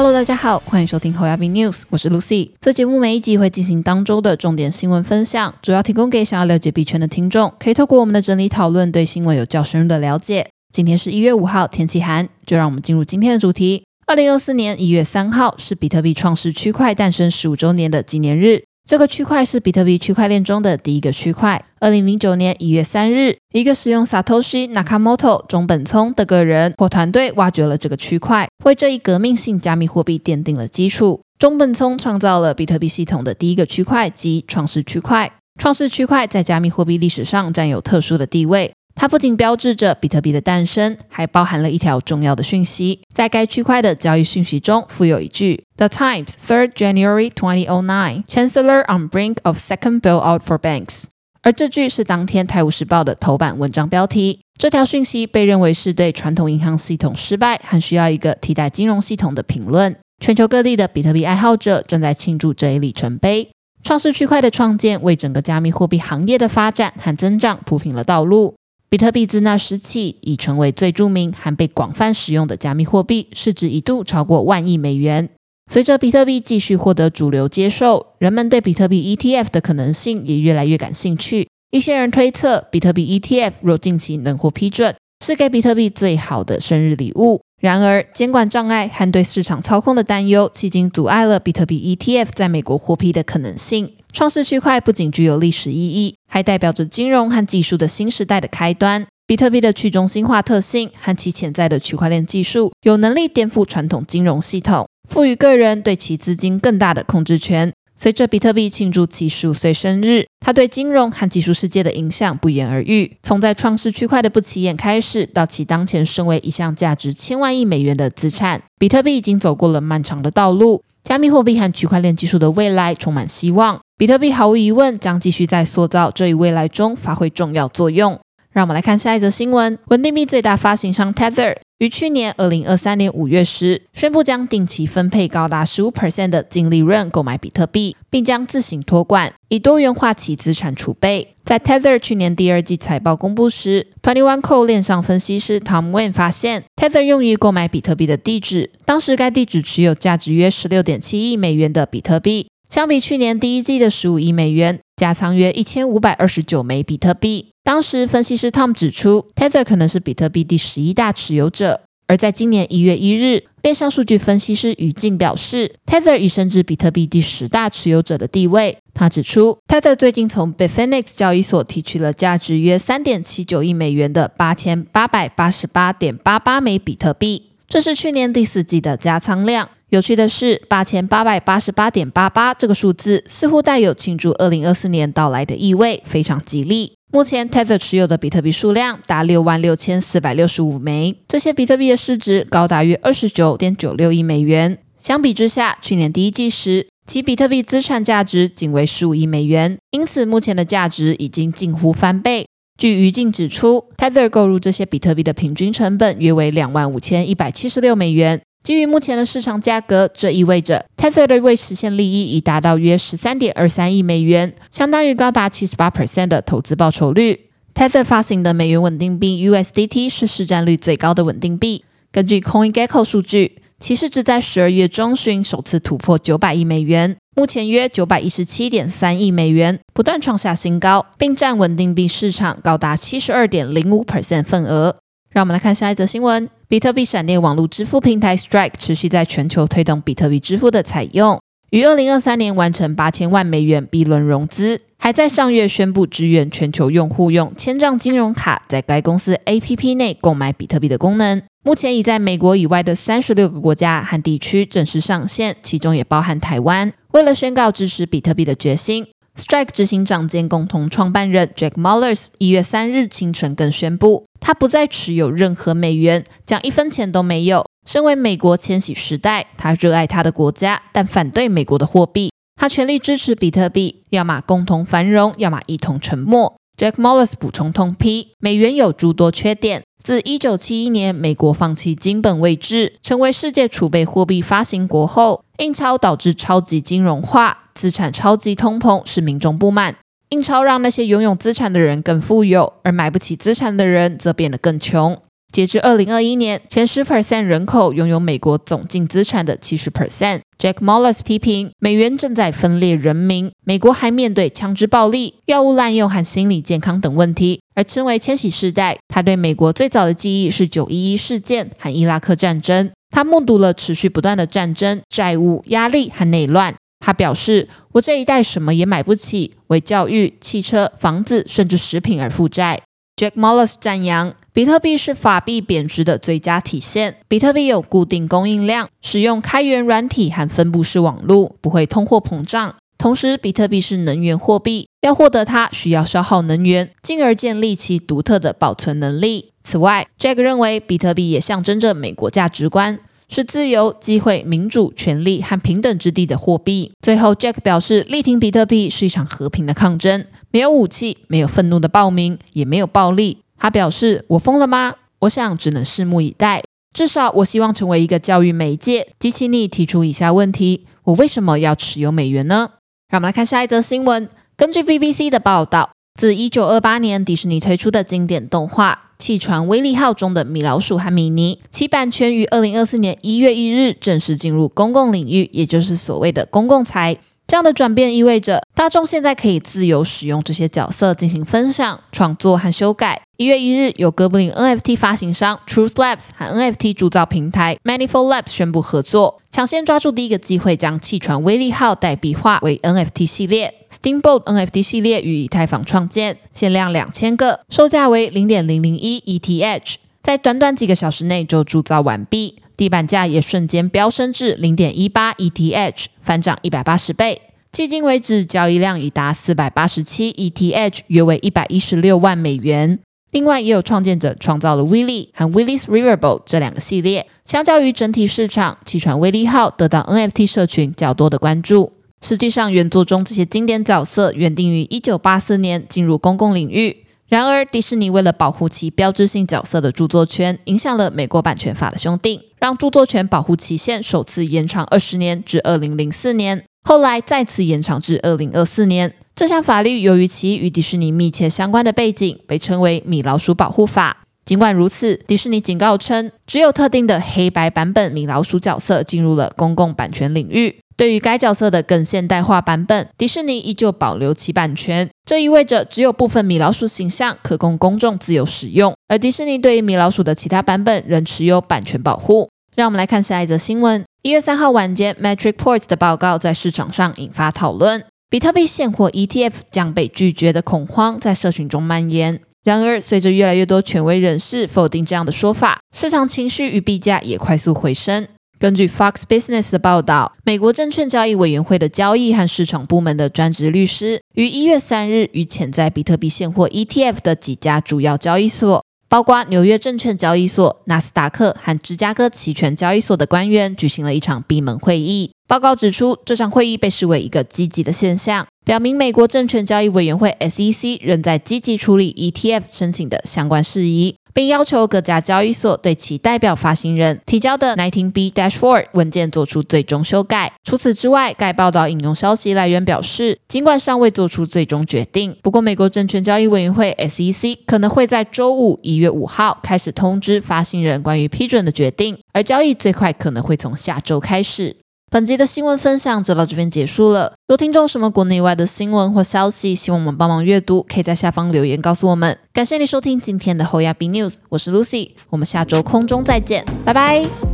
Hello，大家好，欢迎收听侯亚斌 News，我是 Lucy。这节目每一集会进行当周的重点新闻分享，主要提供给想要了解币圈的听众，可以透过我们的整理讨论，对新闻有较深入的了解。今天是一月五号，天气寒，就让我们进入今天的主题。二零二四年一月三号是比特币创世区块诞生十五周年的纪念日。这个区块是比特币区块链中的第一个区块。二零零九年一月三日，一个使用 Satoshi Nakamoto 中本聪的个人或团队挖掘了这个区块，为这一革命性加密货币奠定了基础。中本聪创造了比特币系统的第一个区块及创世区块。创世区块在加密货币历史上占有特殊的地位。它不仅标志着比特币的诞生，还包含了一条重要的讯息。在该区块的交易讯息中，附有一句：“The Times, Third January 2009, Chancellor on brink of second bailout for banks。”而这句是当天《泰晤士报》的头版文章标题。这条讯息被认为是对传统银行系统失败和需要一个替代金融系统的评论。全球各地的比特币爱好者正在庆祝这一里程碑。创世区块的创建为整个加密货币行业的发展和增长铺平了道路。比特币自那时起已成为最著名和被广泛使用的加密货币，市值一度超过万亿美元。随着比特币继续获得主流接受，人们对比特币 ETF 的可能性也越来越感兴趣。一些人推测，比特币 ETF 若近期能获批准，是给比特币最好的生日礼物。然而，监管障碍和对市场操控的担忧，迄今阻碍了比特币 ETF 在美国获批的可能性。创世区块不仅具有历史意义，还代表着金融和技术的新时代的开端。比特币的去中心化特性和其潜在的区块链技术，有能力颠覆传统金融系统，赋予个人对其资金更大的控制权。随着比特币庆祝其十五岁生日，它对金融和技术世界的影响不言而喻。从在创世区块的不起眼开始，到其当前身为一项价值千万亿美元的资产，比特币已经走过了漫长的道路。加密货币和区块链技术的未来充满希望，比特币毫无疑问将继续在塑造这一未来中发挥重要作用。让我们来看下一则新闻：稳定币最大发行商 Tether 于去年二零二三年五月时宣布，将定期分配高达十五 percent 的净利润购买比特币，并将自行托管，以多元化其资产储备。在 Tether 去年第二季财报公布时，Twenty One Co 链上分析师 Tom Wen 发现，Tether 用于购买比特币的地址，当时该地址持有价值约十六点七亿美元的比特币，相比去年第一季的十五亿美元，加仓约一千五百二十九枚比特币。当时，分析师 Tom 指出，Tether 可能是比特币第十一大持有者。而在今年一月一日，链上数据分析师于静表示，Tether 已升至比特币第十大持有者的地位。他指出，Tether 最近从 Bitfinex 交易所提取了价值约三点七九亿美元的八千八百八十八点八八枚比特币，这是去年第四季的加仓量。有趣的是，八千八百八十八点八八这个数字似乎带有庆祝二零二四年到来的意味，非常吉利。目前，Tether 持有的比特币数量达六万六千四百六十五枚，这些比特币的市值高达约二十九点九六亿美元。相比之下，去年第一季时，其比特币资产价值仅为十五亿美元，因此目前的价值已经近乎翻倍。据余静指出，Tether 购入这些比特币的平均成本约为两万五千一百七十六美元。基于目前的市场价格，这意味着 Tether 的未实现利益已达到约十三点二三亿美元，相当于高达七十八 percent 的投资报酬率。Tether 发行的美元稳定币 USDT 是市占率最高的稳定币。根据 CoinGecko 数据，其市值在十二月中旬首次突破九百亿美元，目前约九百一十七点三亿美元，不断创下新高，并占稳定币市场高达七十二点零五 percent 份额。让我们来看下一则新闻。比特币闪电网络支付平台 Strike 持续在全球推动比特币支付的采用，于二零二三年完成八千万美元 B 轮融资，还在上月宣布支援全球用户用千账金融卡在该公司 APP 内购买比特币的功能。目前已在美国以外的三十六个国家和地区正式上线，其中也包含台湾。为了宣告支持比特币的决心，Strike 执行长兼共同创办人 Jack Mullers 一月三日清晨更宣布。他不再持有任何美元，将一分钱都没有。身为美国千禧时代，他热爱他的国家，但反对美国的货币。他全力支持比特币，要么共同繁荣，要么一同沉没。Jack Mollis 补充通批：美元有诸多缺点。自1971年美国放弃金本位制，成为世界储备货币发行国后，印钞导致超级金融化，资产超级通膨，使民众不满。印钞让那些拥有资产的人更富有，而买不起资产的人则变得更穷。截至二零二一年，前十 percent 人口拥有美国总净资产的七十 percent。Jack Mollis 批评美元正在分裂人民，美国还面对枪支暴力、药物滥用和心理健康等问题。而称为千禧世代，他对美国最早的记忆是九一一事件和伊拉克战争。他目睹了持续不断的战争、债务压力和内乱。他表示：“我这一代什么也买不起，为教育、汽车、房子甚至食品而负债。” Jack Mollis 赞扬比特币是法币贬值的最佳体现。比特币有固定供应量，使用开源软体和分布式网络，不会通货膨胀。同时，比特币是能源货币，要获得它需要消耗能源，进而建立其独特的保存能力。此外，Jack 认为比特币也象征着美国价值观。是自由、机会、民主、权利和平等之地的货币。最后，Jack 表示，力挺比特币是一场和平的抗争，没有武器，没有愤怒的暴民，也没有暴力。他表示：“我疯了吗？我想只能拭目以待。至少，我希望成为一个教育媒介，激起你提出以下问题：我为什么要持有美元呢？”让我们来看下一则新闻。根据 BBC 的报道，自1928年迪士尼推出的经典动画。气船威利号中的米老鼠和米妮，其版权于二零二四年一月一日正式进入公共领域，也就是所谓的公共财。这样的转变意味着大众现在可以自由使用这些角色进行分享、创作和修改。一月一日，由哥布林 NFT 发行商 Truth Labs 和 NFT 铸造平台 Manifold Labs 宣布合作，抢先抓住第一个机会，将气船威利号代币化为 NFT 系列。Steamboat NFT 系列与以太坊创建，限量两千个，售价为零点零零一 ETH，在短短几个小时内就铸造完毕。地板价也瞬间飙升至零点一八 ETH，翻涨一百八十倍。迄今为止，交易量已达四百八十七 ETH，约为一百一十六万美元。另外，也有创建者创造了 Willy 和 Willy's Riverboat 这两个系列。相较于整体市场，气船威利号得到 NFT 社群较多的关注。实际上，原作中这些经典角色原定于一九八四年进入公共领域。然而，迪士尼为了保护其标志性角色的著作权，影响了美国版权法的修订，让著作权保护期限首次延长二十年至二零零四年，后来再次延长至二零二四年。这项法律由于其与迪士尼密切相关的背景，被称为《米老鼠保护法》。尽管如此，迪士尼警告称，只有特定的黑白版本米老鼠角色进入了公共版权领域。对于该角色的更现代化版本，迪士尼依旧保留其版权。这意味着只有部分米老鼠形象可供公众自由使用，而迪士尼对于米老鼠的其他版本仍持有版权保护。让我们来看下一则新闻。一月三号晚间，Metric Ports 的报告在市场上引发讨论，比特币现货 ETF 将被拒绝的恐慌在社群中蔓延。然而，随着越来越多权威人士否定这样的说法，市场情绪与币价也快速回升。根据 Fox Business 的报道，美国证券交易委员会的交易和市场部门的专职律师于一月三日与潜在比特币现货 ETF 的几家主要交易所，包括纽约证券交易所、纳斯达克和芝加哥期权交易所的官员举行了一场闭门会议。报告指出，这场会议被视为一个积极的现象，表明美国证券交易委员会 SEC 仍在积极处理 ETF 申请的相关事宜。并要求各家交易所对其代表发行人提交的 90B Dash Four 文件做出最终修改。除此之外，该报道引用消息来源表示，尽管尚未做出最终决定，不过美国证券交易委员会 SEC 可能会在周五一月五号开始通知发行人关于批准的决定，而交易最快可能会从下周开始。本集的新闻分享就到这边结束了。若听众什么国内外的新闻或消息，希望我们帮忙阅读，可以在下方留言告诉我们。感谢你收听今天的后亚 B News，我是 Lucy，我们下周空中再见，拜拜。